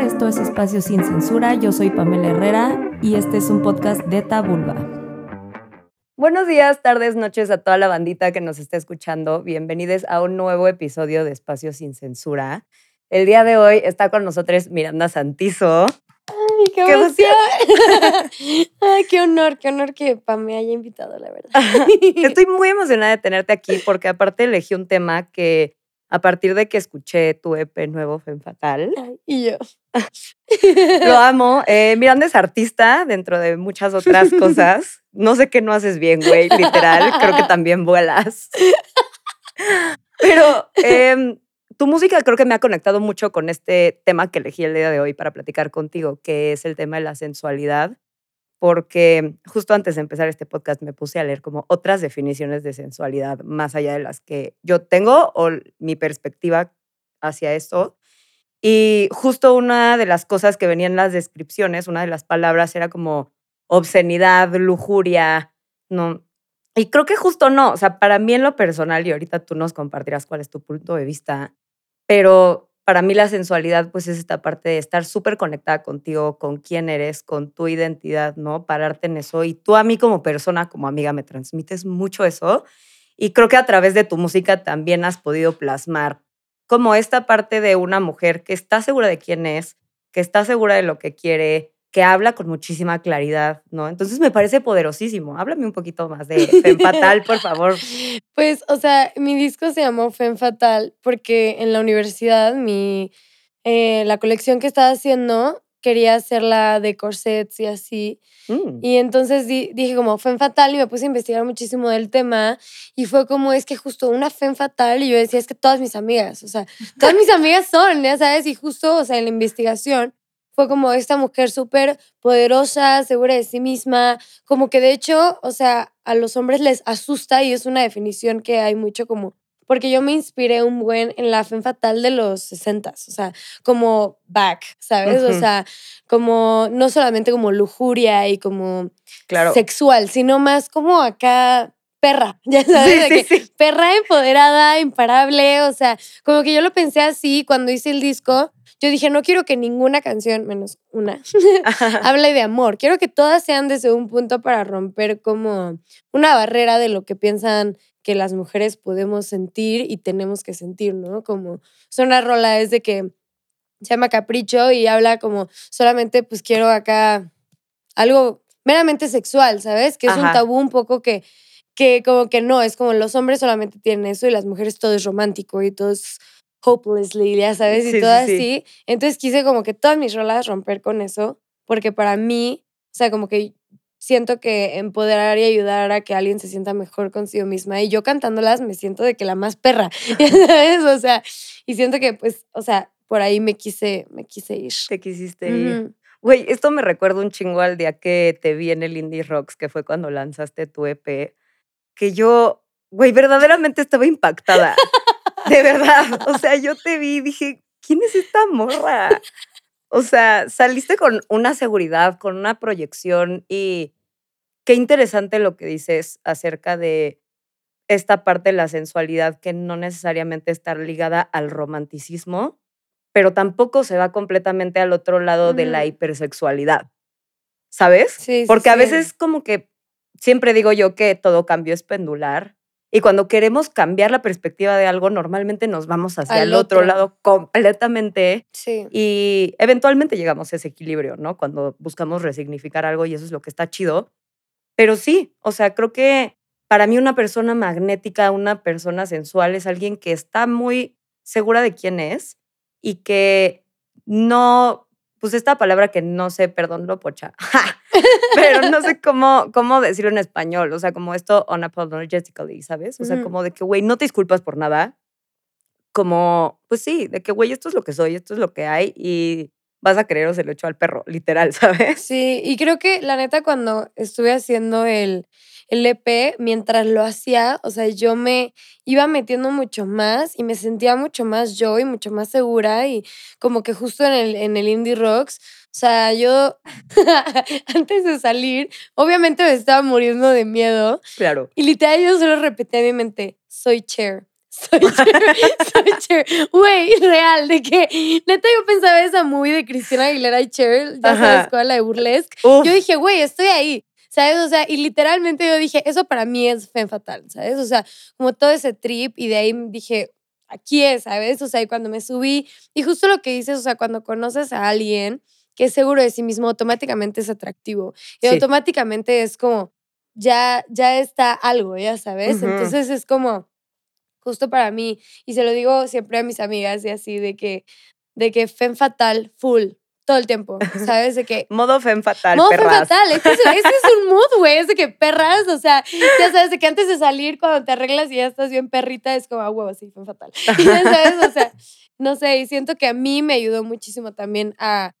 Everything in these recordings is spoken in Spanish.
Esto es Espacio Sin Censura. Yo soy Pamela Herrera y este es un podcast de Tabulba. Buenos días, tardes, noches a toda la bandita que nos está escuchando. Bienvenidos a un nuevo episodio de Espacio Sin Censura. El día de hoy está con nosotros Miranda Santizo. Ay, qué, emoción. Ay, qué honor, qué honor que Pam me haya invitado, la verdad. Estoy muy emocionada de tenerte aquí porque aparte elegí un tema que a partir de que escuché tu EP nuevo, Fem Fatal. y yo. Lo amo. Eh, Miranda es artista dentro de muchas otras cosas. No sé qué no haces bien, güey, literal. Creo que también vuelas. Pero em, tu música creo que me ha conectado mucho con este tema que elegí el día de hoy para platicar contigo, que es el tema de la sensualidad porque justo antes de empezar este podcast me puse a leer como otras definiciones de sensualidad más allá de las que yo tengo o mi perspectiva hacia eso. Y justo una de las cosas que venían en las descripciones, una de las palabras era como obscenidad, lujuria, ¿no? Y creo que justo no, o sea, para mí en lo personal, y ahorita tú nos compartirás cuál es tu punto de vista, pero para mí la sensualidad pues es esta parte de estar súper conectada contigo, con quién eres, con tu identidad, ¿no? Pararte en eso. Y tú a mí como persona, como amiga, me transmites mucho eso. Y creo que a través de tu música también has podido plasmar como esta parte de una mujer que está segura de quién es, que está segura de lo que quiere, que habla con muchísima claridad, ¿no? Entonces me parece poderosísimo. Háblame un poquito más de Femme Fatal, por favor. Pues, o sea, mi disco se llamó Femme Fatal porque en la universidad mi, eh, la colección que estaba haciendo quería hacerla de corsets y así. Mm. Y entonces dije como Femme Fatal y me puse a investigar muchísimo del tema y fue como es que justo una Femme Fatal y yo decía es que todas mis amigas, o sea, todas mis amigas son, ya sabes, y justo, o sea, en la investigación fue como esta mujer súper poderosa, segura de sí misma, como que de hecho, o sea, a los hombres les asusta y es una definición que hay mucho como, porque yo me inspiré un buen en la fe fatal de los 60, o sea, como back, ¿sabes? O sea, como no solamente como lujuria y como claro. sexual, sino más como acá perra, ya sabes, perra empoderada, imparable, o sea, como que yo lo pensé así cuando hice el disco, yo dije, no quiero que ninguna canción, menos una, hable de amor. Quiero que todas sean desde un punto para romper como una barrera de lo que piensan que las mujeres podemos sentir y tenemos que sentir, ¿no? Como son una rola es de que se llama Capricho y habla como solamente pues quiero acá algo meramente sexual, ¿sabes? Que es un tabú un poco que que como que no, es como los hombres solamente tienen eso y las mujeres todo es romántico y todo es hopelessly, ya sabes, y todo así. Entonces quise como que todas mis rolas romper con eso, porque para mí, o sea, como que siento que empoderar y ayudar a que alguien se sienta mejor consigo misma. Y yo cantándolas me siento de que la más perra, ¿sabes? O sea, y siento que pues, o sea, por ahí me quise, me quise ir. Te quisiste ir. Güey, esto me recuerda un chingo al día que te vi en el Indie Rocks, que fue cuando lanzaste tu EP, que yo, güey, verdaderamente estaba impactada. De verdad. O sea, yo te vi y dije, ¿quién es esta morra? O sea, saliste con una seguridad, con una proyección y qué interesante lo que dices acerca de esta parte de la sensualidad que no necesariamente está ligada al romanticismo, pero tampoco se va completamente al otro lado de la hipersexualidad. ¿Sabes? Sí, Porque a veces como que siempre digo yo que todo cambio es pendular y cuando queremos cambiar la perspectiva de algo, normalmente nos vamos hacia el otro. lado completamente. Sí. Y eventualmente llegamos a ese equilibrio, ¿no? Cuando buscamos resignificar algo y eso es lo que está chido. Pero sí, o sea, creo que para mí una persona magnética, una persona sensual es alguien que está muy segura de quién es y que no pues esta palabra que no sé, perdón, lo pocha, pero no sé cómo, cómo decirlo en español, o sea, como esto unapologetically, ¿sabes? O sea, como de que, güey, no te disculpas por nada, como, pues sí, de que, güey, esto es lo que soy, esto es lo que hay y vas a creer o se lo echo al perro, literal, ¿sabes? Sí, y creo que la neta cuando estuve haciendo el, el EP, mientras lo hacía, o sea, yo me iba metiendo mucho más y me sentía mucho más yo y mucho más segura y como que justo en el, en el Indie Rocks, o sea, yo antes de salir, obviamente me estaba muriendo de miedo. Claro. Y literal yo solo repetía en mi mente, soy Cher, Soy Cher, soy Cher. Güey, real, de que neta yo pensaba esa movie de Cristina Aguilera y Cher, ya sabes cuál, la de Burlesque. Yo dije, güey, estoy ahí. ¿Sabes? O sea, y literalmente yo dije, eso para mí es fe fatal, ¿sabes? O sea, como todo ese trip y de ahí dije, aquí es, ¿sabes? O sea, y cuando me subí, y justo lo que dices, o sea, cuando conoces a alguien que es seguro de sí mismo, automáticamente es atractivo. Y automáticamente es como, ya, ya está algo, ya sabes. Entonces es como, justo para mí, y se lo digo siempre a mis amigas y así, de que, de que fen fatal, full, todo el tiempo, ¿sabes? De que... Modo fen fatal, Modo fen fatal, este es, es un mood, güey, es de que perras, o sea, ya sabes, de que antes de salir, cuando te arreglas y ya estás bien perrita, es como, ah, huevo, sí, fen fatal. Y ya sabes, o sea, no sé, y siento que a mí me ayudó muchísimo también a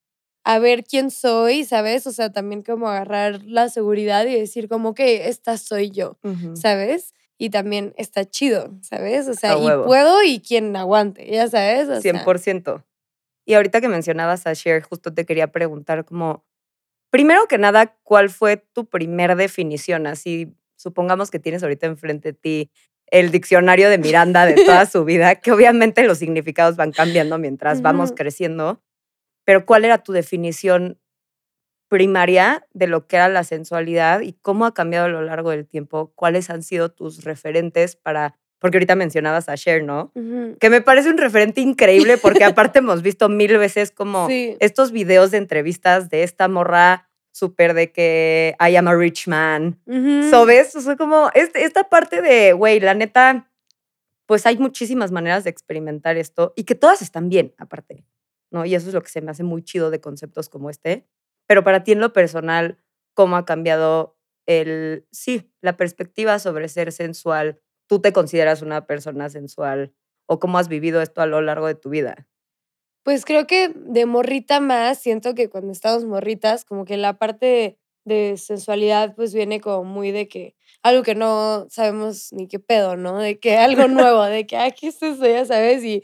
a ver quién soy, ¿sabes? O sea, también como agarrar la seguridad y decir como que esta soy yo, ¿sabes? Y también está chido, ¿sabes? O sea, y puedo y quien aguante, ya sabes. O 100%. Y ahorita que mencionabas a Cher, justo te quería preguntar como, primero que nada, ¿cuál fue tu primer definición? Así, supongamos que tienes ahorita enfrente de ti el diccionario de Miranda de toda su vida, que obviamente los significados van cambiando mientras vamos creciendo pero ¿cuál era tu definición primaria de lo que era la sensualidad y cómo ha cambiado a lo largo del tiempo? ¿Cuáles han sido tus referentes para, porque ahorita mencionabas a Cher, ¿no? Que me parece un referente increíble porque aparte hemos visto mil veces como estos videos de entrevistas de esta morra súper de que I am a rich man. ¿Sabes? O sea, como este, esta parte de, güey, la neta, pues hay muchísimas maneras de experimentar esto y que todas están bien, aparte. ¿no? Y eso es lo que se me hace muy chido de conceptos como este. Pero para ti en lo personal, ¿cómo ha cambiado el, sí, la perspectiva sobre ser sensual? ¿Tú te consideras una persona sensual? ¿O cómo has vivido esto a lo largo de tu vida? Pues creo que de morrita más, siento que cuando estamos morritas, como que la parte de, sensualidad pues viene como muy de que algo que no sabemos ni qué pedo, ¿no? De que algo nuevo, de que, aquí ¿qué es Ya sabes, y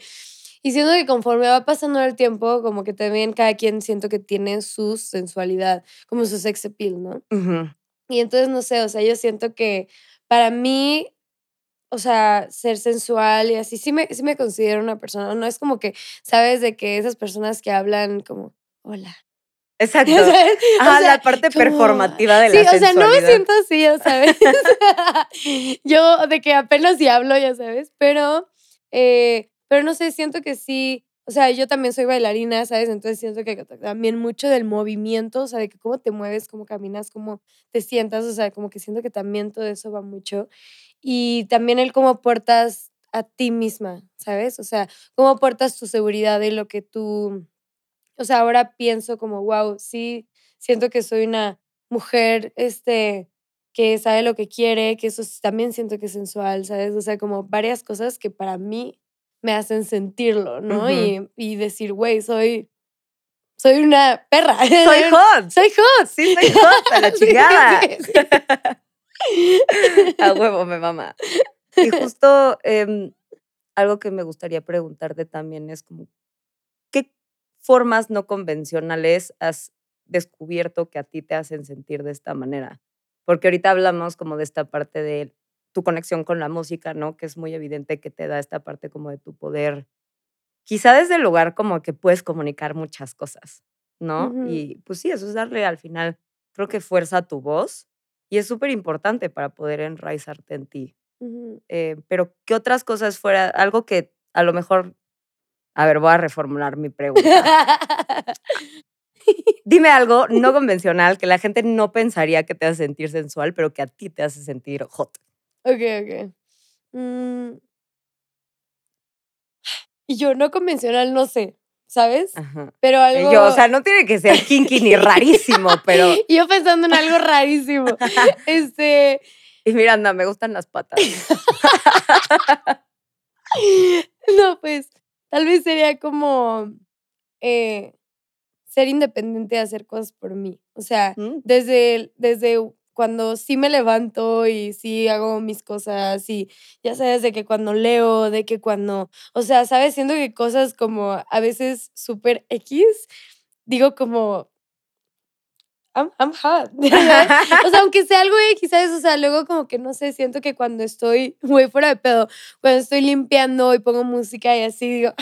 y siento que conforme va pasando el tiempo, como que también cada quien siento que tiene su sensualidad, como su sex appeal, ¿no? Y entonces, no sé, o sea, yo siento que para mí, o sea, ser sensual y así, sí me, sí me considero una persona, no es como que, ¿sabes? De que esas personas que hablan como, hola, Exacto. Ah, la parte performativa de la Sí, o sea, no me siento así, ya sabes. yo de que apenas sí hablo, ya sabes, pero eh, pero no sé, siento que sí, o sea, yo también soy bailarina, ¿sabes? Entonces siento que también mucho del movimiento, o sea, de que cómo te mueves, cómo caminas, cómo te sientas, o sea, como que siento que también todo eso va mucho. Y también el cómo portas a ti misma, ¿sabes? O sea, cómo portas tu seguridad y lo que tú, o sea, ahora pienso como, wow, sí, siento que soy una mujer, este, que sabe lo que quiere, que eso también siento que es sensual, ¿sabes? O sea, como varias cosas que para mí me hacen sentirlo, ¿no? y, y, decir, güey, soy, soy una perra. Soy hot. Soy hot. Sí, soy hot, a la chingada. a huevo, me mama. Y justo em, algo que me gustaría preguntarte también es como, ¿qué formas no convencionales has descubierto que a ti te hacen sentir de esta manera? Porque ahorita hablamos como de esta parte de tu conexión con la música, ¿no? Que es muy evidente que te da esta parte como de tu poder. Quizá desde el lugar como que puedes comunicar muchas cosas, ¿no? Y pues sí, eso es darle al final, creo que fuerza a tu voz y es súper importante para poder enraizarte en ti. Eh, pero, ¿qué otras cosas fuera? Algo que a lo mejor, a ver, voy a reformular mi pregunta. Dime algo no convencional que la gente no pensaría que te hace sentir sensual, pero que a ti te hace sentir hot. Ok, ok. Mm. Y yo no convencional, no sé, ¿sabes? Pero algo. Yo, o sea, no tiene que ser kinky ni rarísimo, pero. yo pensando en algo rarísimo. este. Y Miranda, me gustan las patas. no, pues, tal vez sería como eh, ser independiente de hacer cosas por mí. O sea, mm. desde, desde cuando sí me levanto y sí hago mis cosas y ya sabes de que cuando leo, de que cuando, o sea, sabes, siendo que cosas como a veces súper X, digo como, I'm, I'm hot. o sea, aunque sea algo y quizás, o sea, luego como que no sé, siento que cuando estoy muy fuera de pedo, cuando estoy limpiando y pongo música y así, digo,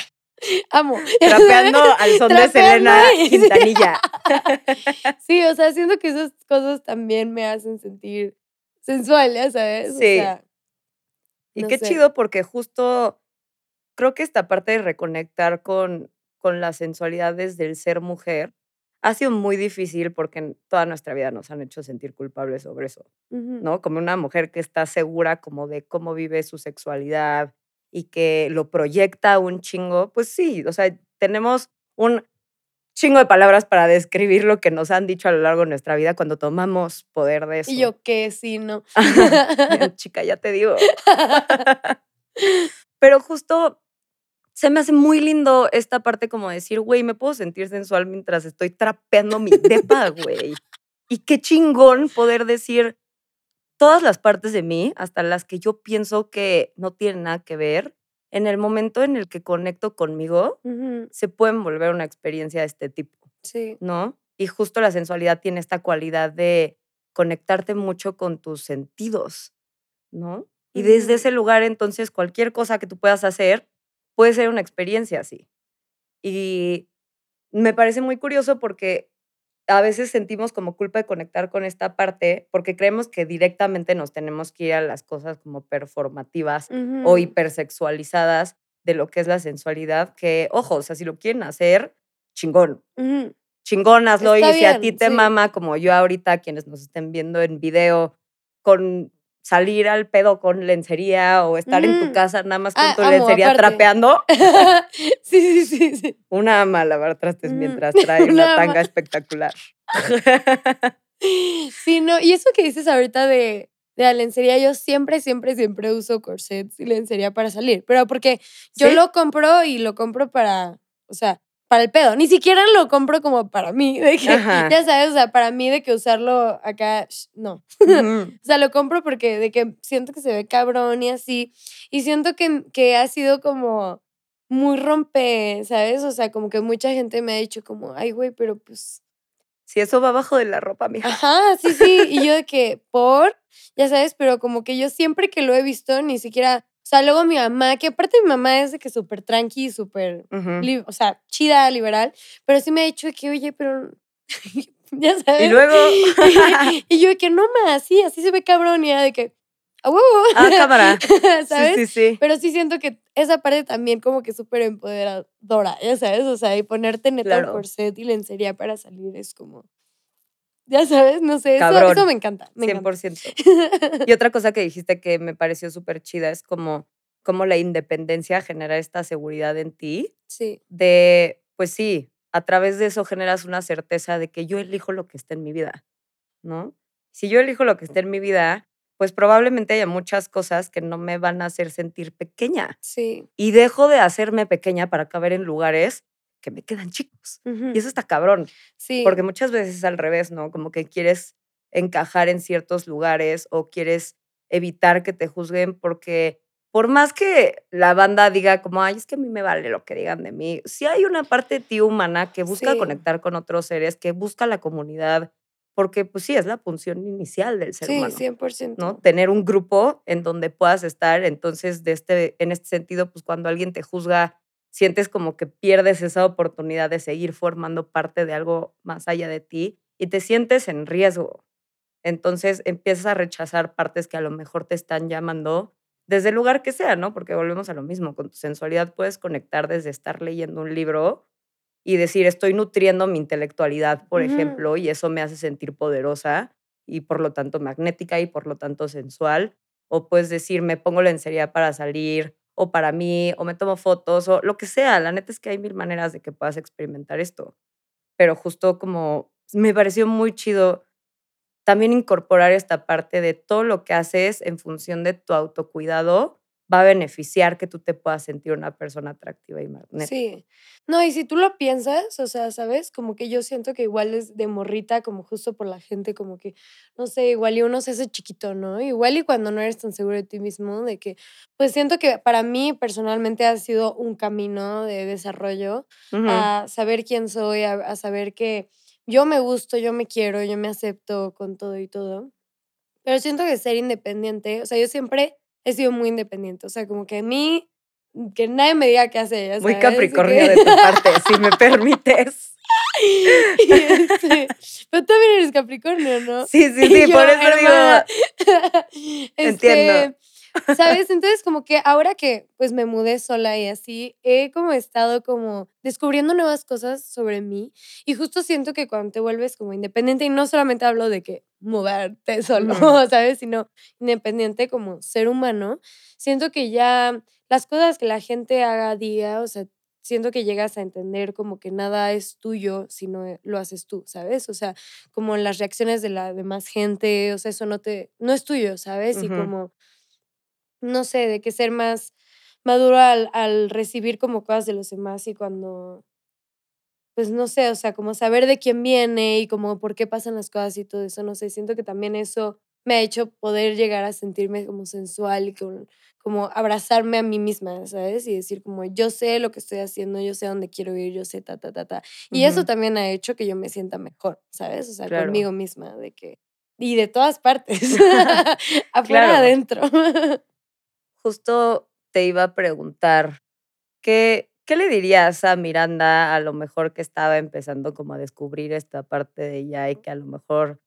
amo. Trapeando al son de Selena Quintanilla. sí, o sea, siento que esas cosas también me hacen sentir sensual, ya sabes. Sí. O sea, y qué chido porque justo creo que esta parte de reconectar con, con las sensualidades del ser mujer ha sido muy difícil porque en toda nuestra vida nos han hecho sentir culpables sobre eso, ¿no? Como una mujer que está segura como de cómo vive su sexualidad y que lo proyecta un chingo, pues sí, o sea, tenemos un chingo de palabras para describir lo que nos han dicho a lo largo de nuestra vida cuando tomamos poder de eso. Y yo qué, sí, no. Chica, ya te digo. Pero justo se me hace muy lindo esta parte como decir, güey, me puedo sentir sensual mientras estoy trapeando mi depa, güey. Y qué chingón poder decir todas las partes de mí, hasta las que yo pienso que no tienen nada que ver, en el momento en el que conecto conmigo, se pueden volver una experiencia de este tipo. Sí. ¿No? Y justo la sensualidad tiene esta cualidad de conectarte mucho con tus sentidos, ¿no? Y desde ese lugar, entonces, cualquier cosa que tú puedas hacer puede ser una experiencia así. Y me parece muy curioso porque a veces sentimos como culpa de conectar con esta parte porque creemos que directamente nos tenemos que ir a las cosas como performativas o hipersexualizadas de lo que es la sensualidad, que, ojo, o sea, si lo quieren hacer, chingón. Chingón, hazlo. y si a ti te mama, como yo ahorita, quienes nos estén viendo en video, con salir al pedo con lencería o estar en tu mm. casa nada más con ah, tu lencería trapeando. sí, sí, sí, sí. Una ama lavar trastes mm, mientras trae una, tanga espectacular. sí, no, y eso que dices ahorita de, de la lencería, yo siempre, siempre, siempre uso corsets y lencería para salir, pero porque yo lo compro y lo compro para, o sea, para el pedo. Ni siquiera lo compro como para mí, de que, ya sabes, o sea, para mí de que usarlo acá, no. o sea, lo compro porque de que siento que se ve cabrón y así. Y siento que, que ha sido como muy rompe, ¿sabes? O sea, como que mucha gente me ha dicho como, ay, güey, pero pues... Si eso va abajo de la ropa, mija. Ajá, sí, sí. Y yo de que, por, ya sabes, pero como que yo siempre que lo he visto, ni siquiera sea, luego mi mamá, que aparte mi mamá es de que súper tranqui, súper, o sea, chida, liberal, pero sí me ha dicho que, oye, pero, ya sabes. Y luego. y yo de que no más, sí, así se ve cabrón, y era de que, a huevo. Ah, cámara. ¿Sabes? Sí, sí, sí. Pero sí siento que esa parte también como que súper empoderadora, ya sabes, o sea, y ponerte neta claro. corset y lencería para salir es como, ya sabes, no sé, eso, eso, me encanta. Me 100%. y otra cosa que dijiste que me pareció súper chida es como, como la independencia genera esta seguridad en ti. Sí. De, pues sí, a través de eso generas una certeza de que yo elijo lo que está en mi vida, ¿no? Si yo elijo lo que está en mi vida, pues probablemente haya muchas cosas que no me van a hacer sentir pequeña. Sí. Y dejo de hacerme pequeña para caber en lugares que me quedan chicos. Y eso está cabrón. Sí. Porque muchas veces es al revés, ¿no? Como que quieres encajar en ciertos lugares o quieres evitar que te juzguen porque por más que la banda diga como, ay, es que a mí me vale lo que digan de mí, si hay una parte de ti humana que busca conectar con otros seres, que busca la comunidad, porque pues sí, es la función inicial del ser humano. Sí, 100%. ¿no? Tener un grupo en donde puedas estar, entonces, de este, en este sentido, pues cuando alguien te juzga sientes como que pierdes esa oportunidad de seguir formando parte de algo más allá de ti y te sientes en riesgo. Entonces empiezas a rechazar partes que a lo mejor te están llamando desde el lugar que sea, ¿no? Porque volvemos a lo mismo, con tu sensualidad puedes conectar desde estar leyendo un libro y decir, estoy nutriendo mi intelectualidad, por ejemplo, y eso me hace sentir poderosa y por lo tanto magnética y por lo tanto sensual. O puedes decir, me pongo lencería para salir o para mí, o me tomo fotos, o lo que sea. La neta es que hay mil maneras de que puedas experimentar esto. Pero justo como me pareció muy chido también incorporar esta parte de todo lo que haces en función de tu autocuidado va a beneficiar que tú te puedas sentir una persona atractiva y magnética. Sí. No, y si tú lo piensas, o sea, ¿sabes? Como que yo siento que igual es de morrita, como justo por la gente, como que, no sé, igual y uno se hace chiquito, ¿no? Igual y cuando no eres tan seguro de ti mismo, de que, pues siento que para mí personalmente ha sido un camino de desarrollo a saber quién soy, a saber que yo me gusto, yo me quiero, yo me acepto con todo y todo. Pero siento que ser independiente, o sea, yo siempre he sido muy independiente. O sea, como que a mí, que nadie me diga qué hacer. Muy Capricornio de tu parte, si me permites. Este, pero también eres Capricornio, ¿no? Sí, sí, sí, por eso digo. Entiendo. ¿Sabes? Entonces, como que ahora que pues me mudé sola y así, he como estado como descubriendo nuevas cosas sobre mí y justo siento que cuando te vuelves como independiente, y no solamente hablo de que mudarte solo, ¿sabes? Sino independiente como ser humano, siento que ya las cosas que la gente haga día, o sea, siento que llegas a entender como que nada es tuyo si no lo haces tú, ¿sabes? O sea, como las reacciones de la demás gente, o sea, eso no te, no es tuyo, ¿sabes? Y como no sé, de que ser más maduro al, al recibir como cosas de los demás y cuando, pues no sé, o sea, como saber de quién viene y como por qué pasan las cosas y todo eso, no sé, siento que también eso me ha hecho poder llegar a sentirme como sensual y como, como abrazarme a mí misma, ¿sabes? Y decir como yo sé lo que estoy haciendo, yo sé a dónde quiero ir, yo sé ta, ta, ta, ta. Y eso también ha hecho que yo me sienta mejor, ¿sabes? O sea, conmigo misma, de que... Y de todas partes, afuera, adentro justo te iba a preguntar, ¿qué, ¿qué le dirías a Miranda a lo mejor que estaba empezando como a descubrir esta parte de ella y que a lo mejor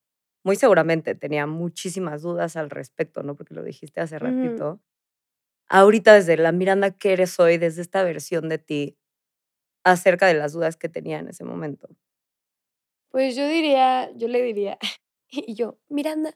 muy seguramente tenía muchísimas dudas al respecto, ¿no? Porque lo dijiste hace ratito. Ahorita desde la Miranda que eres hoy, desde esta versión de ti, acerca de las dudas que tenía en ese momento. Pues yo diría, yo le diría, Y yo, Miranda.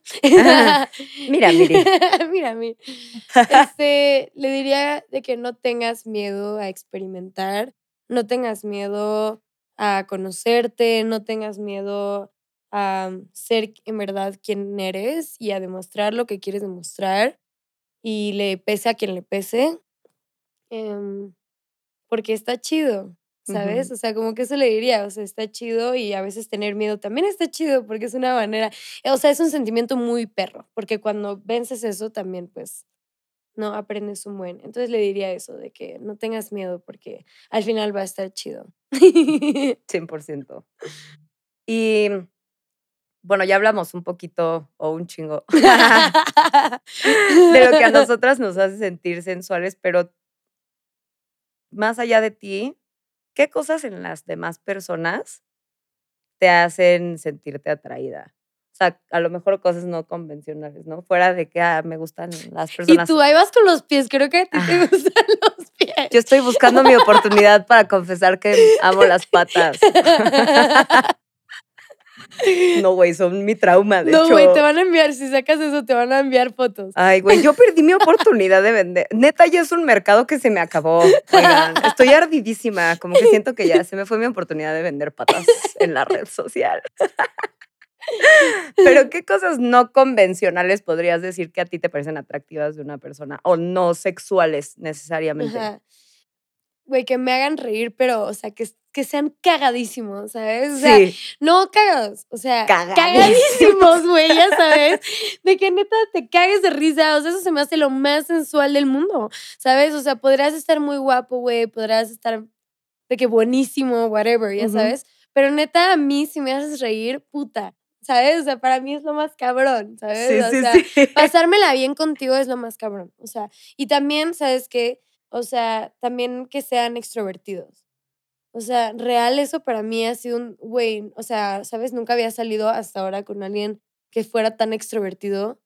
mira, mire. mira, mira. Este, le diría de que no tengas miedo a experimentar, no tengas miedo a conocerte, no tengas miedo a ser en verdad quien eres y a demostrar lo que quieres demostrar y le pese a quien le pese. Em, porque está chido. ¿Sabes? O sea, como que eso le diría, o sea, está chido y a veces tener miedo también está chido porque es una manera, o sea, es un sentimiento muy perro, porque cuando vences eso también, pues, no aprendes un buen. Entonces le diría eso, de que no tengas miedo porque al final va a estar chido. 100%. Y bueno, ya hablamos un poquito o un chingo de lo que a nosotras nos hace sentir sensuales, pero más allá de ti, ¿qué cosas en las demás personas te hacen sentirte atraída? O sea, a lo mejor cosas no convencionales, ¿no? Fuera de que ah, me gustan las personas. Y tú ahí vas con los pies, creo que a ti te gustan los pies. Yo estoy buscando mi oportunidad para confesar que amo las patas. No, güey, son mi trauma, de no, hecho. Güey, te van a enviar, si sacas eso, te van a enviar fotos. Ay, güey, yo perdí mi oportunidad de vender. Neta, ya es un mercado que se me acabó. Oigan, estoy ardidísima, como que siento que ya se me fue mi oportunidad de vender patas en la red social. Pero, ¿qué cosas no convencionales podrías decir que a ti te parecen atractivas de una persona o no sexuales necesariamente? Güey, que me hagan reír, pero, o sea, que que sean cagadísimos, ¿sabes? O sea, sí. no cagados, o sea, cagadísimos, güey, ya sabes. De que neta te cagues de risa, o sea, eso se me hace lo más sensual del mundo, ¿sabes? O sea, podrás estar muy guapo, güey, podrás estar de que buenísimo, whatever, ya sabes. Pero neta, a mí, si me haces reír, puta, ¿sabes? O sea, para mí es lo más cabrón, ¿sabes? Sí, o sea, sí. pasármela bien contigo es lo más cabrón. O sea, y también, ¿sabes qué? O sea, también que sean extrovertidos. O sea, real eso para mí ha sido un, güey, o sea, ¿sabes? Nunca había salido hasta ahora con alguien que fuera tan extrovertido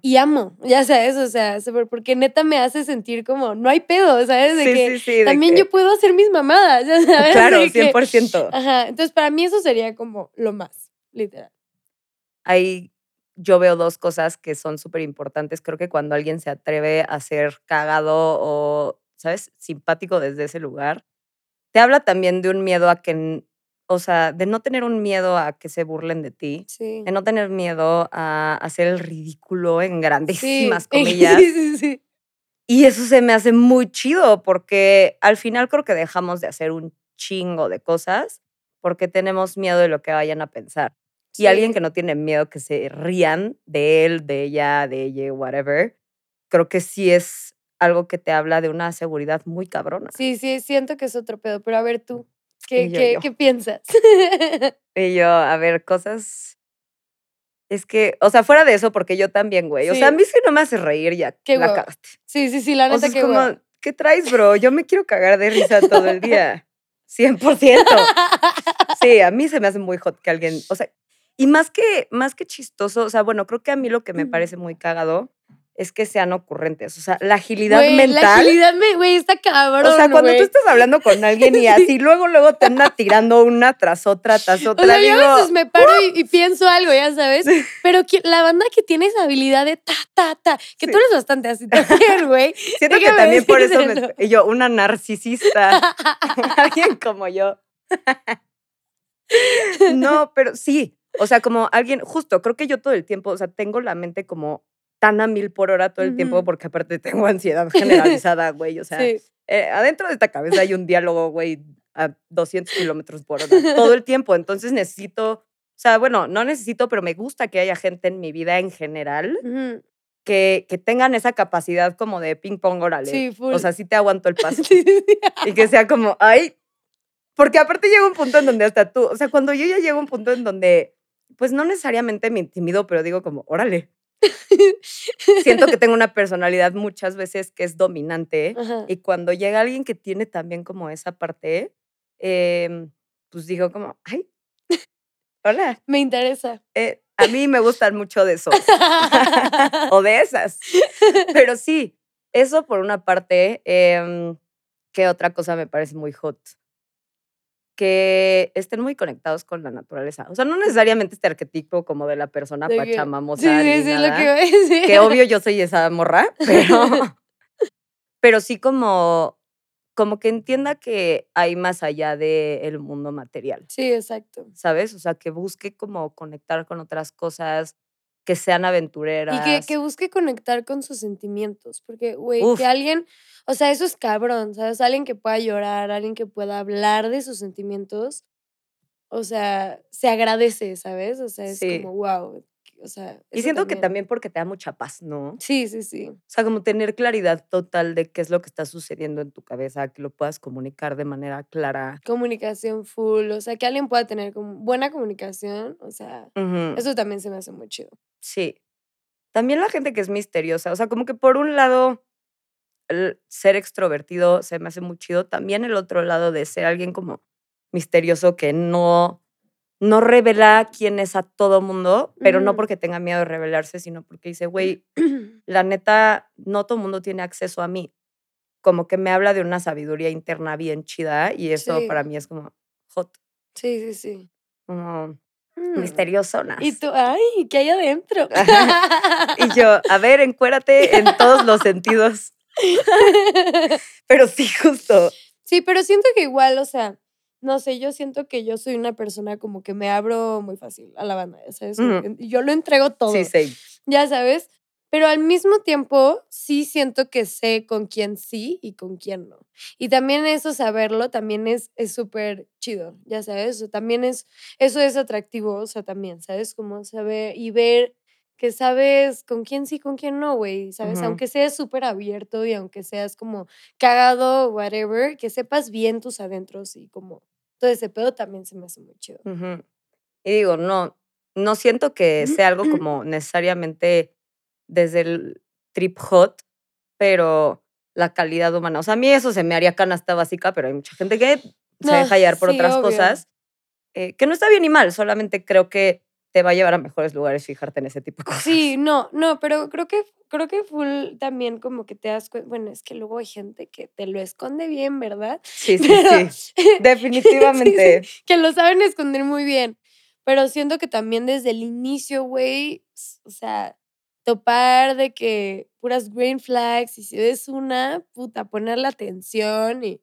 y amo, ya sabes, o sea, porque neta me hace sentir como, no hay pedo, ¿sabes? De que sí, sí, también yo puedo hacer mis mamadas, ya sabes. Claro, 100%. ajá, entonces para mí eso sería como lo más, literal. Ahí yo veo dos cosas que son súper importantes. Creo que cuando alguien se atreve a ser cagado o, ¿sabes? Simpático desde ese lugar, te habla también de un miedo a que, o sea, de no tener un miedo a que se burlen de ti, de no tener miedo a hacer el ridículo en grandísimas comillas. Sí, sí, sí. Y eso se me hace muy chido porque al final creo que dejamos de hacer un chingo de cosas porque tenemos miedo de lo que vayan a pensar. Y alguien que no tiene miedo que se rían de él, de ella, de ella, whatever, creo que sí es algo que te habla de una seguridad muy cabrona. Sí, sí, siento que es otro pedo, pero a ver tú, ¿qué, qué, ¿qué piensas? Y yo, a ver, cosas. Es que, o sea, fuera de eso, porque yo también, güey. O sea, a mí sí no me hace reír ya. Qué la cagaste. Sí, sí, sí, la O neta sea, es que como, hueva. ¿qué traes, bro? Yo me quiero cagar de risa todo el día. 100%. Sí, a mí se me hace muy hot que alguien, o sea, y más que, más que chistoso, o sea, bueno, creo que a mí lo que me parece muy cagado es que sean ocurrentes, o sea, la agilidad mental. La agilidad, güey, está cabrón. o sea, cuando tú estás hablando con alguien y así, luego, luego te anda tirando una tras otra, tras O otra, sea, yo a veces me paro y, y pienso algo, ya sabes. Pero que- la banda que tiene esa habilidad de ta, ta, ta, que Sí. tú eres bastante así también, güey. siento que también por eso me, yo, una narcisista, alguien como yo. No, pero sí. O sea, como alguien, justo, creo que yo todo el tiempo, o sea, tengo la mente como tan a mil por hora todo el tiempo, porque aparte tengo ansiedad generalizada, güey. O sea, Sí. eh, adentro de esta cabeza hay un diálogo, güey, a 200 kilómetros por hora todo el tiempo. Entonces necesito, o sea, bueno, no necesito, pero me gusta que haya gente en mi vida en general que, que tengan esa capacidad como de ping pong, órale. Sí, full. O sea, sí te aguanto el paso. Sí, sí. y que sea como, ay, porque aparte llega un punto en donde hasta tú, o sea, cuando yo ya llego a un punto en donde, pues no necesariamente me intimido, pero digo como, órale. Siento que tengo una personalidad muchas veces que es dominante Ajá. y cuando llega alguien que tiene también como esa parte, em, pues digo como, ay, hola, Me interesa. eh, a mí me gustan mucho de esos o de esas. Pero sí, eso por una parte. em, ¿Qué otra cosa me parece muy hot? Que estén muy conectados con la naturaleza. O sea, no necesariamente este arquetipo como de la persona pachamamosa. Sí, sí, es lo nada, que iba a decir. que obvio yo soy esa morra, pero, pero sí como, como que entienda que hay más allá del mundo material. Sí, exacto. ¿sabes? O sea, que busque como conectar con otras cosas, que sean aventureras. Y que, que busque conectar con sus sentimientos, porque, güey, que alguien, o sea, eso es cabrón, ¿sabes? Alguien que pueda llorar, alguien que pueda hablar de sus sentimientos, o sea, se agradece, ¿sabes? O sea, es Sí. como, wow, o sea. y siento que también porque te da mucha paz, ¿no? O Sí, sí, sí. sea, como tener claridad total de qué es lo que está sucediendo en tu cabeza, que lo puedas comunicar de manera clara. Comunicación full, o sea, que alguien pueda tener como buena comunicación, o sea, eso también se me hace muy chido. Sí. También la gente que es misteriosa, o sea, como que por un lado el ser extrovertido se me hace muy chido, también el otro lado de ser alguien como misterioso que no no revela quién es a todo mundo, pero no porque tenga miedo de revelarse, sino porque dice, güey, la neta, no todo mundo tiene acceso a mí. Como que me habla de una sabiduría interna bien chida y eso Sí. para mí es como hot, Sí, sí, sí. como Mm. misterioso. Y tú, ay, ¿qué hay adentro? Y yo, a ver, encuérate en todos los sentidos. Pero sí, justo. Sí, pero siento que igual, o sea, no sé, yo siento que yo soy una persona como que me abro muy fácil a la banda, ¿sabes? Que yo lo entrego todo, Sí, sí. ya sabes, pero al mismo tiempo sí siento que sé con quién sí y con quién no. Y también eso, saberlo, también es es súper chido, ya sabes, también es, eso es atractivo, o sea, también, ¿sabes? Como saber y ver que sabes con quién sí, con quién no, güey, ¿sabes? Aunque seas súper abierto y aunque seas como cagado, whatever, que sepas bien tus adentros y como todo ese pedo también se me hace muy chido. Y digo, no, no siento que sea algo como necesariamente desde el trip hot, pero la calidad humana. O sea, a mí eso se me haría canasta básica, pero hay mucha gente que se No, deja hallar por sí, otras obvio. cosas, eh, que no está bien ni mal, solamente creo que te va a llevar a mejores lugares fijarte en ese tipo de cosas. Sí, no, no, pero creo que creo que full también como que te das cuenta, bueno, es que luego hay gente que te lo esconde bien, ¿verdad? Sí, sí, Pero- sí. Definitivamente. que lo saben esconder muy bien. Pero siento que también desde el inicio, güey, o sea, topar de que puras green flags y si ves una, puta, ponerle atención y,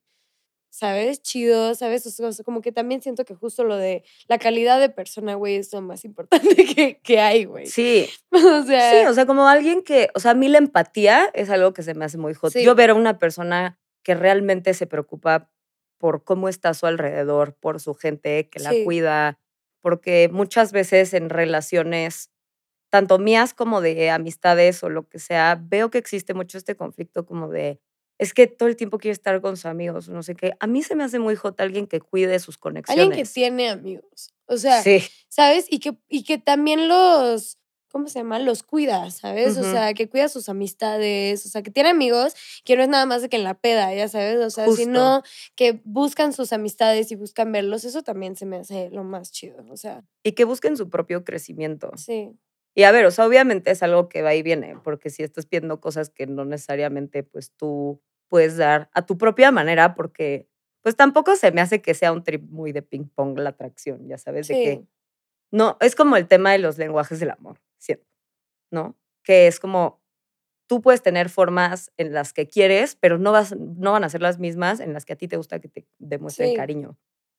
¿sabes? Chido, ¿sabes? O sea, o sea, como que también siento que justo lo de la calidad de persona, güey, es lo más importante que, que hay, güey. Sí, O sea, sí, o sea, como alguien que, o sea, a mí la empatía es algo que se me hace muy hot. Sí. Yo ver a una persona que realmente se preocupa por cómo está a su alrededor, por su gente, que la Sí. cuida, porque muchas veces en relaciones, tanto mías como de amistades o lo que sea, veo que existe mucho este conflicto como de, es que todo el tiempo quiere estar con sus amigos, no sé qué. A mí se me hace muy hot alguien que cuide sus conexiones. alguien que tiene amigos. O sea, ¿sabes? Y que, y que también los, ¿cómo se llama? Los cuida, ¿sabes? O sea, que cuida sus amistades, o sea, que tiene amigos, que no es nada más de que en la peda, ya sabes, o sea, sino que buscan sus amistades y buscan verlos, eso también se me hace lo más chido, o sea. Y que busquen su propio crecimiento. Sí. Y a ver, o sea, obviamente es algo que va y viene, porque si estás pidiendo cosas que no necesariamente pues tú puedes dar a tu propia manera, porque pues tampoco se me hace que sea un trip muy de ping pong la atracción, ya sabes, de que no, es como el tema de los lenguajes del amor, ¿cierto? ¿No? Que es como tú puedes tener formas en las que quieres, pero no, vas, no van a ser las mismas en las que a ti te gusta que te demuestren cariño,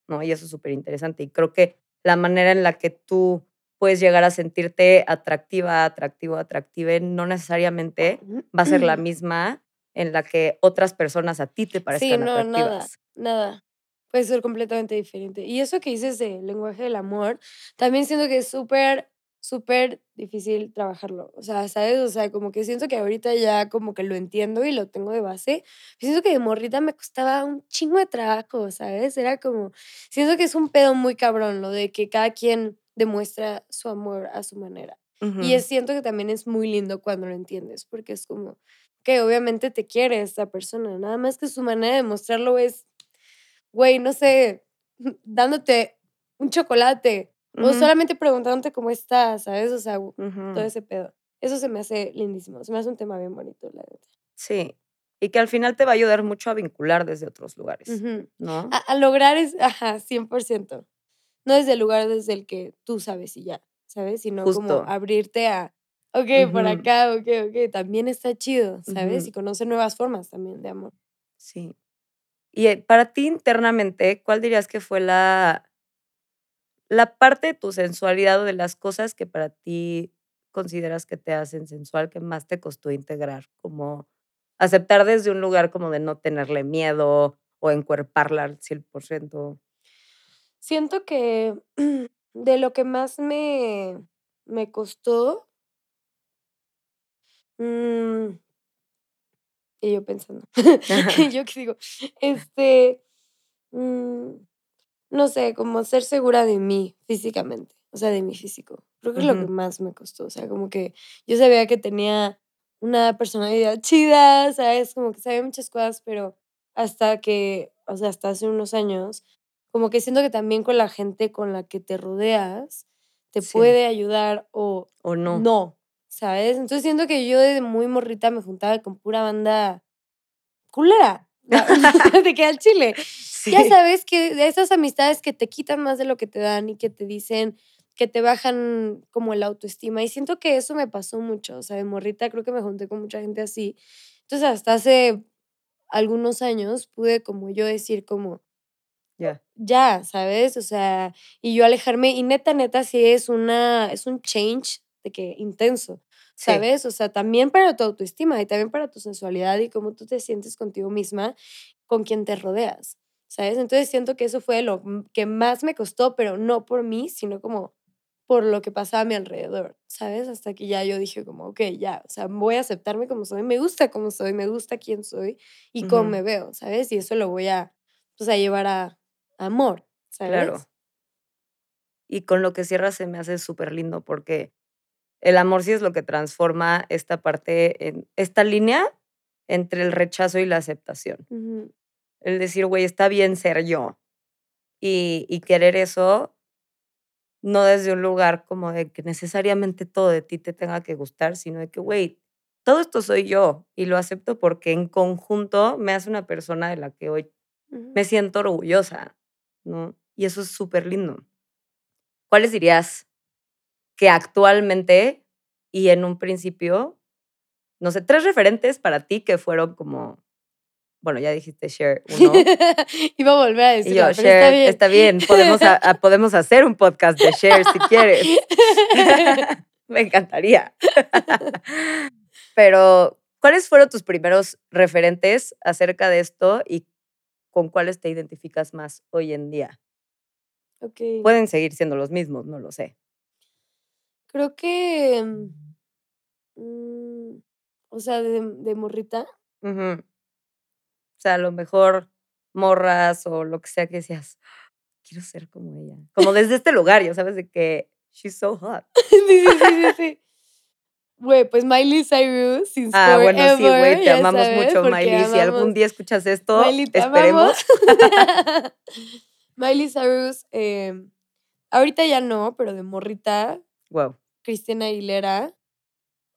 ¿no? Y eso es súper interesante. Y creo que la manera en la que tú puedes llegar a sentirte atractiva, atractivo, atractiva, no necesariamente va a ser la misma en la que otras personas a ti te parezcan sí, no, atractivas. Nada, nada puede ser completamente diferente. Y eso que dices del lenguaje del amor, también siento que es súper, súper difícil trabajarlo. O sea, ¿sabes? O sea, como que siento que ahorita ya como que lo entiendo y lo tengo de base. Siento que de morrita me costaba un chingo de trabajo, ¿sabes? Era como, siento que es un pedo muy cabrón lo de que cada quien demuestra su amor a su manera. Y es, siento que también es muy lindo cuando lo entiendes, porque es como que obviamente te quiere esta persona, nada más que su manera de mostrarlo es güey, no sé, dándote un chocolate o solamente preguntándote cómo estás, ¿sabes? O sea, todo ese pedo. Eso se me hace lindísimo, se me hace un tema bien bonito, la verdad. Sí, y que al final te va a ayudar mucho a vincular desde otros lugares, ¿no? A, lograr es, ajá, 100%. No desde el lugar desde el que tú sabes y ya, ¿sabes? Sino como abrirte a, ok, por acá, ok, ok, también está chido, ¿sabes? Y conocer nuevas formas también de amor. Sí. Y eh, para ti internamente, ¿cuál dirías que fue la, la parte de tu sensualidad o de las cosas que para ti consideras que te hacen sensual que más te costó integrar? Como aceptar desde un lugar como de no tenerle miedo o encuerparla al 100%. Siento que de lo que más me, me costó, mmm, y yo pensando, yo que digo, este, mm, no sé, como ser segura de mí físicamente, o sea, de mi físico. Creo que es lo que más me costó, o sea, como que yo sabía que tenía una personalidad chida, ¿sabes? Como que sabía muchas cosas, pero hasta que, o sea, hasta hace unos años, como que siento que también con la gente con la que te rodeas, te puede ayudar o, o no. No, ¿sabes? Entonces siento que yo desde muy morrita me juntaba con pura banda culera. te queda el chile. Ya sabes que de esas amistades que te quitan más de lo que te dan y que te dicen que te bajan como el autoestima. Y siento que eso me pasó mucho. O sea, de morrita creo que me junté con mucha gente así. Entonces, hasta hace algunos años pude como yo decir como, ya, ya, ¿sabes? O sea, y yo alejarme. Y neta, neta, sí es una, es un change de que intenso. ¿sabes? O sea, también para tu autoestima y también para tu sensualidad y cómo tú te sientes contigo misma, con quien te rodeas, ¿sabes? Entonces siento que eso fue lo que más me costó, pero no por mí, sino como por lo que pasaba a mi alrededor, ¿sabes? Hasta que ya yo dije como, ok, ya, o sea, voy a aceptarme como soy, me gusta como soy, me gusta quién soy y cómo me veo, ¿sabes? Y eso lo voy a, pues, a llevar a, amor, ¿sabes? Claro. Y con lo que cierras se me hace súper lindo porque el amor sí es lo que transforma esta parte, en, esta línea entre el rechazo y la aceptación. El decir, güey, está bien ser yo. Y, y, querer eso, no desde un lugar como de que necesariamente todo de ti te tenga que gustar, sino de que, güey, todo esto soy yo y lo acepto porque en conjunto me hace una persona de la que hoy me siento orgullosa, ¿no? Y eso es súper lindo. ¿Cuáles dirías que actualmente y en un principio, no sé, tres referentes para ti que fueron como, bueno, ya dijiste Share uno. Iba a volver a decir. está bien. Podemos, podemos hacer un podcast de Share si quieres. Me encantaría. Pero, ¿cuáles fueron tus primeros referentes acerca de esto y con cuáles te identificas más hoy en día? Okay. Pueden seguir siendo los mismos, no lo sé. Creo que, mm, o sea, de, de morrita. O sea, a lo mejor morras o lo que sea que seas. quiero ser como ella. Como desde este lugar, ya sabes, de que she's so hot. sí, sí, sí, sí. Güey, pues Miley Cyrus, sin Ah, bueno, sí, güey, te amamos mucho, Miley. Si algún día escuchas esto, Miley, te esperemos. Miley Cyrus, eh, ahorita ya no, pero de morrita, Wow. Cristina Aguilera.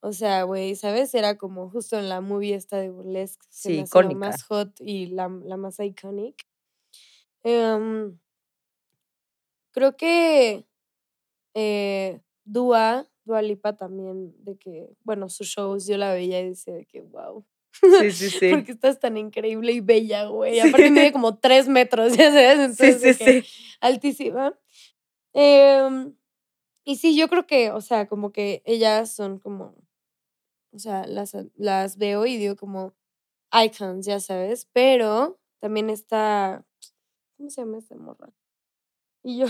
O sea, güey, ¿sabes? Era como justo en la movie esta de Burlesque. Sí, icónica. más hot y la, la más iconic. Em, creo que eh, Dua, Dua Lipa también, de que, bueno, sus shows yo la veía y decía de que, wow. Sí, sí, sí. Porque estás tan increíble y bella, güey. Sí. Aparte mide como tres metros, ya sabes. Sí, Entonces, de sí, que sí. altísima. Em, y sí, yo creo que, o sea, como que ellas son como, o sea, las, las veo y digo como icons, ya sabes, pero también está, ¿cómo se llama esta morra? Y yo,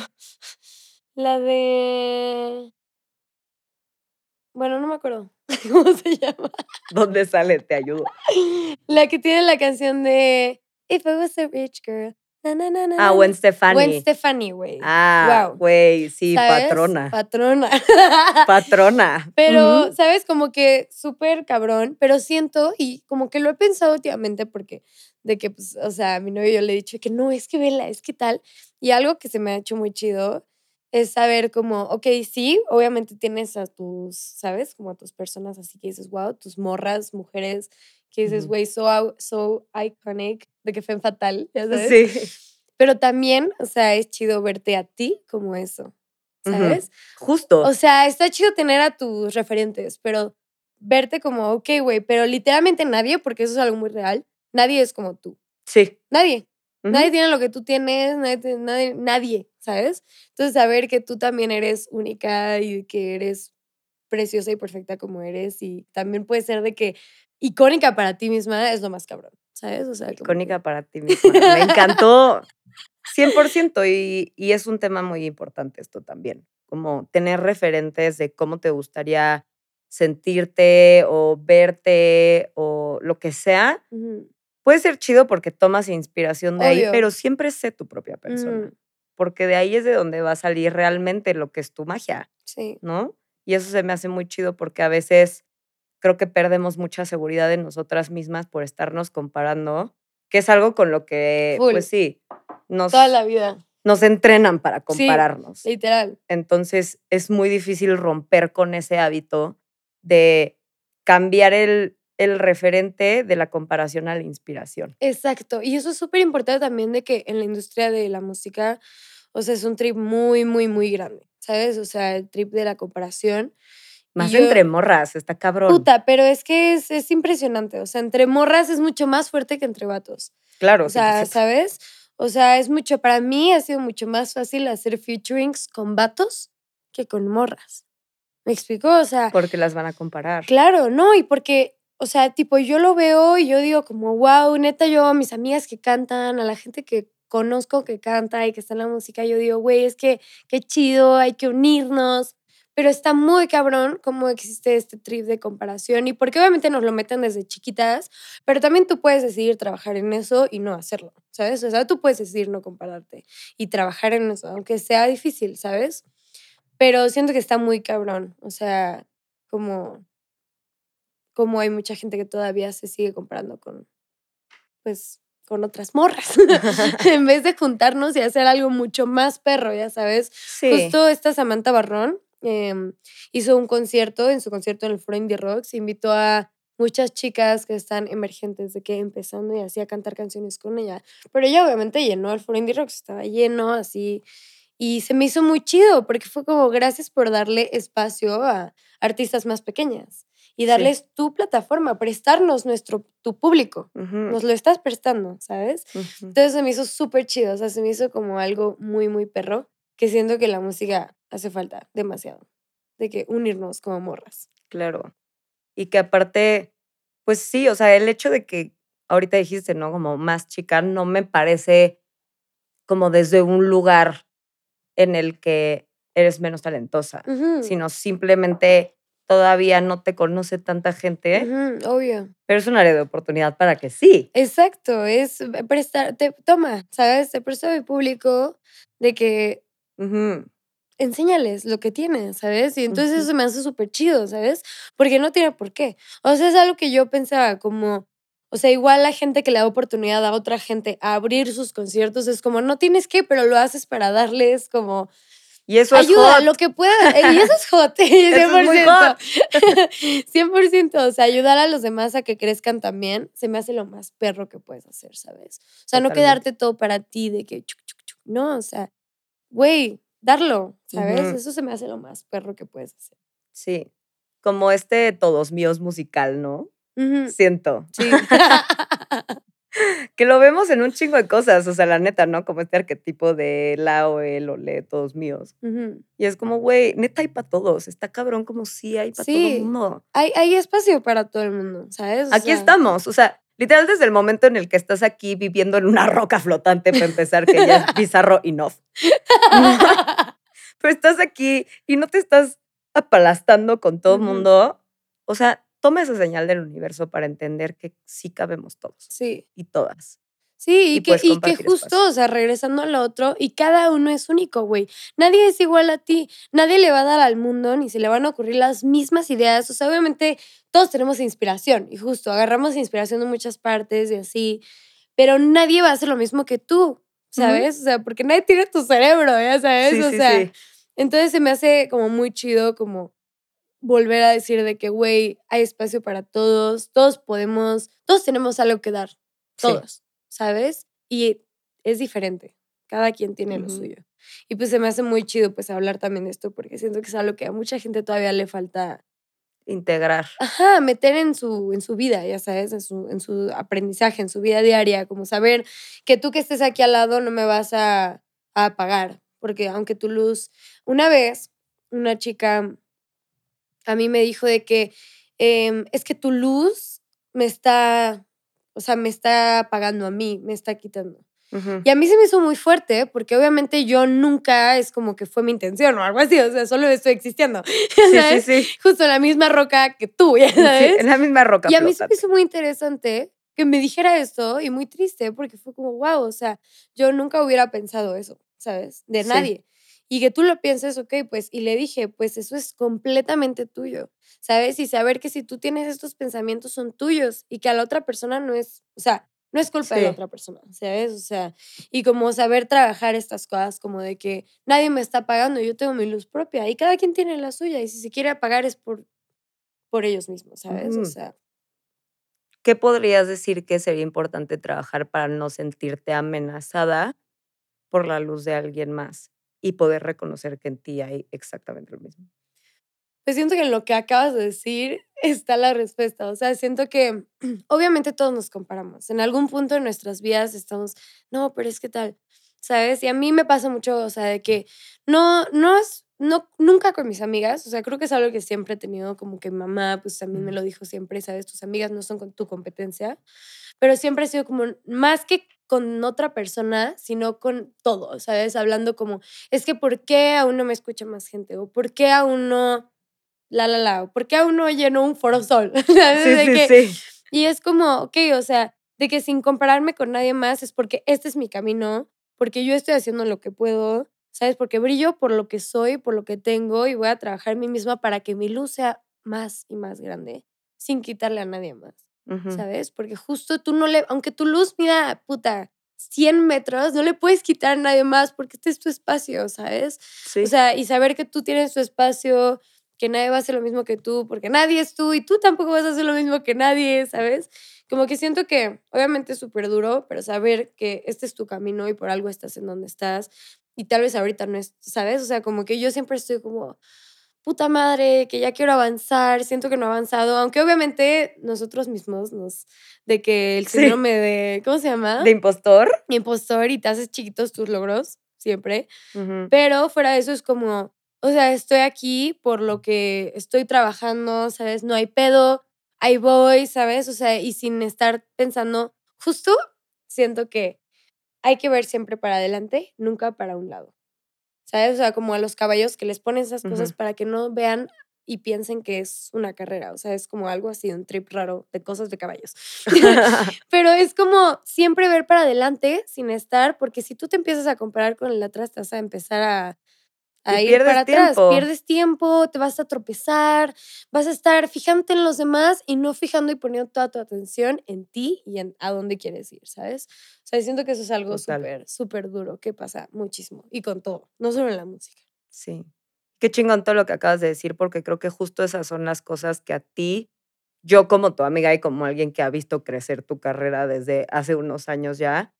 la de, bueno, no me acuerdo cómo se llama. ¿Dónde sale? Te ayudo. La que tiene la canción de If I Was a Rich Girl. Na, na, na, na, Ah, Gwen. Stefani. Gwen Stefani, güey. Ah, Wow. güey, sí, ¿Sabes? patrona. Patrona. Patrona. Pero. ¿sabes? Como que súper cabrón, pero siento, y como que lo he pensado últimamente, porque de que, pues, o sea, a mi novio yo le he dicho que no, es que vela, es que tal. Y algo que se me ha hecho muy chido es saber como, ok, sí, obviamente tienes a tus, ¿sabes? Como a tus personas así que dices, wow, tus morras, mujeres, que dices, güey, so, so iconic, de que fue fatal, ya sabes. Sí, Pero también, o sea, es chido verte a ti como eso. ¿sabes? justo. O sea, está chido tener a tus referentes, pero verte como, ok, güey, pero literalmente nadie, porque eso es algo muy real, nadie es como tú. sí. Nadie. Nadie tiene lo que tú tienes, nadie, nadie, nadie, ¿sabes? Entonces, saber que tú también eres única y que eres preciosa y perfecta como eres y también puede ser de que icónica para ti misma es lo más cabrón, ¿sabes? O sea, como Icónica para ti misma. Me encantó 100% y, y es un tema muy importante esto también, como tener referentes de cómo te gustaría sentirte o verte o lo que sea. Puede ser chido porque tomas inspiración de ahí, pero siempre sé tu propia persona, ujú, porque de ahí es de donde va a salir realmente lo que es tu magia, Sí. ¿no? Y eso se me hace muy chido porque a veces creo que perdemos mucha seguridad en nosotras mismas por estarnos comparando, que es algo con lo que, Full. pues sí, nos, Toda la vida, nos entrenan para Sí. compararnos. literal. Entonces es muy difícil romper con ese hábito de cambiar el, el referente de la comparación a la inspiración. Exacto. Y eso es súper importante también de que en la industria de la música, o sea, es un trip muy, muy, muy grande, ¿sabes? O sea, el trip de la comparación. Más yo- entre morras, está cabrón. Puta, pero es que es, es impresionante. O sea, entre morras es mucho más fuerte que entre vatos. Claro, O sea, 100%. ¿sabes? O sea, es mucho, para mí ha sido mucho más fácil hacer featurings con vatos que con morras. ¿Me explico? O sea, porque las van a comparar. Claro, no, y porque, o sea, tipo, yo lo veo y yo digo como, wow, neta, yo a mis amigas que cantan, a la gente que conozco que canta y que está en la música, yo digo, güey, es que qué chido, hay que unirnos, pero está muy cabrón cómo existe este trip de comparación y porque obviamente nos lo meten desde chiquitas, pero también tú puedes decidir trabajar en eso y no hacerlo, ¿sabes? O sea, tú puedes decidir no compararte y trabajar en eso, aunque sea difícil, ¿sabes? Pero siento que está muy cabrón, o sea, como como hay mucha gente que todavía se sigue comparando con, pues, con otras morras, en vez de juntarnos y hacer algo mucho más perro, ya sabes. Sí. Justo esta Samantha Barrón em, hizo un concierto, en su concierto en el Foro Indie Rocks, invitó a muchas chicas que están emergentes de que empezando y así a cantar canciones con ella. Pero ella obviamente llenó el Foro Indie Rocks, estaba lleno así. Y se me hizo muy chido porque fue como gracias por darle espacio a artistas más pequeñas y Sí. darles tu plataforma, prestarnos nuestro, tu público. Nos lo estás prestando, ¿sabes? Entonces se me hizo súper chido, o sea, se me hizo como algo muy, muy perro, que siento que la música hace falta demasiado, de que unirnos como morras. Claro. Y que aparte, pues sí, o sea, el hecho de que ahorita dijiste, ¿no? Como más chica, no me parece como desde un lugar en el que eres menos talentosa, sino simplemente todavía no te conoce tanta gente, obvio. pero es un área de oportunidad para que sí. Exacto, es prestar, te, toma, ¿sabes? Te presto mi público, de que enséñales lo que tienes, ¿sabes? Y entonces eso me hace súper chido, ¿sabes? Porque no tiene por qué. O sea, es algo que yo pensaba como, o sea, igual la gente que le da oportunidad a otra gente a abrir sus conciertos es como, no tienes que, pero lo haces para darles como... Y eso ayuda, es hot. lo que pueda. Y eso es hot, 100%. Es 100%. O sea, ayudar a los demás a que crezcan también se me hace lo más perro que puedes hacer, ¿sabes? O sea, no quedarte todo para ti de que... no, o sea, güey, darlo, ¿sabes? Eso se me hace lo más perro que puedes hacer. Sí, como este Todos Míos musical, ¿no? Siento. Sí. que lo vemos en un chingo de cosas, o sea, la neta, ¿no? Como este arquetipo de la o el o le, todos míos. Y es como, güey, neta hay para todos, está cabrón como sí hay para todo el mundo. Hay, hay espacio para todo el mundo, ¿sabes? aquí estamos, o sea, literal desde el momento en el que estás aquí viviendo en una roca flotante, para empezar, que ya es bizarro enough. Pero estás aquí y no te estás aplastando con todo el mundo. O sea, toma esa señal del universo para entender que sí cabemos todos. Sí. Y todas. Sí, y, que, y que justo, o sea, regresando al otro, y cada uno es único, güey. Nadie es igual a ti. Nadie le va a dar al mundo ni se le van a ocurrir las mismas ideas. O sea, obviamente todos tenemos inspiración y justo agarramos inspiración de muchas partes y así, pero nadie va a hacer lo mismo que tú, ¿sabes? O sea, porque nadie tiene tu cerebro, ya sabes. o sea, entonces se me hace como muy chido como volver a decir de que, güey, hay espacio para todos, todos podemos, todos tenemos algo que dar, todos, ¿sabes? Y es diferente, cada quien tiene lo suyo. Y pues se me hace muy chido pues hablar también de esto porque siento que es algo que a mucha gente todavía le falta integrar. Ajá, meter en su, en su vida, ya sabes, en su, en su aprendizaje, en su vida diaria, como saber que tú que estés aquí al lado no me vas a, a apagar, porque aunque tu luz, una vez una chica a mí me dijo de que em, es que tu luz me está, o sea, me está apagando a mí, me está quitando. Y a mí se me hizo muy fuerte porque obviamente yo nunca es como que fue mi intención o algo así, o sea, solo estoy existiendo. Sí, sí, sí. Justo en la misma roca que tú, ¿ya sabes? en la misma roca. Y a mí se me hizo muy interesante que me dijera esto y muy triste porque fue como, wow, o sea, yo nunca hubiera pensado eso, ¿sabes? De nadie y que tú lo pienses, ok, pues, y le dije, pues eso es completamente tuyo, ¿sabes? Y saber que si tú tienes estos pensamientos son tuyos y que a la otra persona no es, o sea, no es culpa de la otra persona, ¿sabes? O sea, y como saber trabajar estas cosas, como de que nadie me está pagando, yo tengo mi luz propia y cada quien tiene la suya y si se quiere apagar es por, por ellos mismos, ¿sabes? O sea. ¿Qué podrías decir que sería importante trabajar para no sentirte amenazada por la luz de alguien más? Y poder reconocer que en ti hay exactamente lo mismo. Pues siento que en lo que acabas de decir está la respuesta. O sea, siento que obviamente todos nos comparamos. En algún punto de nuestras vidas estamos, no, pero es que tal, ¿sabes? Y a mí me pasa mucho, o sea, de que no, no es, no, nunca con mis amigas, o sea, creo que es algo que siempre he tenido, como que mamá, pues también me lo dijo siempre, ¿sabes? Tus amigas no son con tu competencia, pero siempre ha sido como, más que con otra persona, sino con todo, ¿sabes? Hablando como, es que ¿por qué aún no me escucha más gente? ¿O por qué aún no, la, la, la, ¿por qué aún no lleno un foro sol? Sí, sí, sí. Y es como, ok, o sea, de que sin compararme con nadie más es porque este es mi camino, porque yo estoy haciendo lo que puedo, ¿sabes? Porque brillo por lo que soy, por lo que tengo y voy a trabajar en mí misma para que mi luz sea más y más grande, sin quitarle a nadie más. ¿Sabes? Porque justo tú no le, aunque tu luz mida, puta, 100 metros, no le puedes quitar a nadie más porque este es tu espacio, ¿sabes? O sea, y saber que tú tienes tu espacio, que nadie va a hacer lo mismo que tú, porque nadie es tú y tú tampoco vas a hacer lo mismo que nadie, ¿sabes? Como que siento que obviamente es súper duro, pero saber que este es tu camino y por algo estás en donde estás y tal vez ahorita no es, ¿sabes? O sea, como que yo siempre estoy como, puta madre, que ya quiero avanzar, siento que no he avanzado, aunque obviamente nosotros mismos nos, de que el síndrome de, ¿cómo se llama? De impostor. Impostor y te haces chiquitos tus logros, siempre, pero fuera de eso es como, o sea, estoy aquí por lo que estoy trabajando, ¿sabes? No hay pedo, ahí voy, ¿sabes? O sea, y sin estar pensando, justo siento que hay que ver siempre para adelante, nunca para un lado. ¿Sabes? O sea, como a los caballos que les ponen esas cosas para que no vean y piensen que es una carrera, o sea, es como algo así, un trip raro de cosas de caballos. Pero es como siempre ver para adelante sin estar, porque si tú te empiezas a comparar con el atrás, te vas a empezar a, a ir para atrás, pierdes tiempo, te vas a tropezar, vas a estar fijándote en los demás y no fijando y poniendo toda tu atención en ti y en a dónde quieres ir, ¿sabes? O sea, siento que eso es algo súper, súper duro que pasa muchísimo y con todo, no solo en la música. Sí. Qué chingón todo lo que acabas de decir, porque creo que justo esas son las cosas que a ti, yo como tu amiga y como alguien que ha visto crecer tu carrera desde hace unos años ya,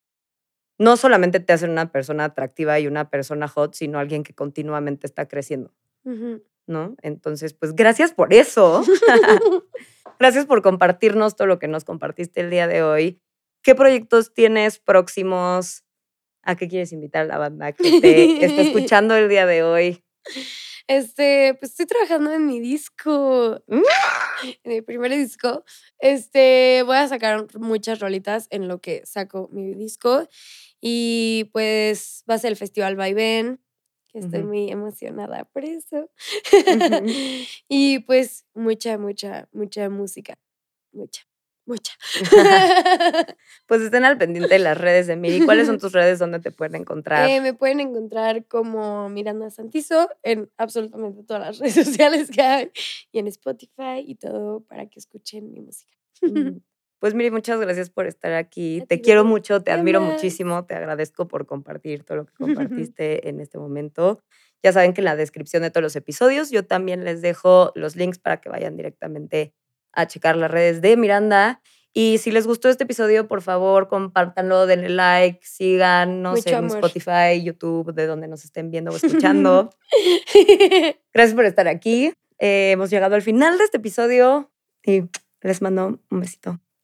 no solamente te hacen una persona atractiva y una persona hot, sino alguien que continuamente está creciendo. ¿No? Entonces, pues gracias por eso. gracias por compartirnos todo lo que nos compartiste el día de hoy. ¿Qué proyectos tienes próximos? ¿A qué quieres invitar a la banda que te está escuchando el día de hoy? Este, pues estoy trabajando en mi disco. ¡Mm! En mi primer disco. Este, voy a sacar muchas rolitas en lo que saco mi disco. Y pues va a ser el Festival Vaivén, que estoy muy emocionada por eso. y pues mucha, mucha, mucha música. Mucha mucha. pues estén al pendiente de las redes de Miri. ¿Cuáles son tus redes donde te pueden encontrar? Eh, me pueden encontrar como Miranda Santizo en absolutamente todas las redes sociales que hay y en Spotify y todo para que escuchen mi música. Pues Miri, muchas gracias por estar aquí. te quiero mucho, te admiro muchísimo, te agradezco por compartir todo lo que compartiste en este momento. Ya saben que en la descripción de todos los episodios yo también les dejo los links para que vayan directamente a checar las redes de Miranda. Y si les gustó este episodio, por favor, compártanlo, denle like, síganos en Spotify, YouTube, de donde nos estén viendo o escuchando. Gracias por estar aquí. Eh, hemos llegado al final de este episodio y les mando un besito.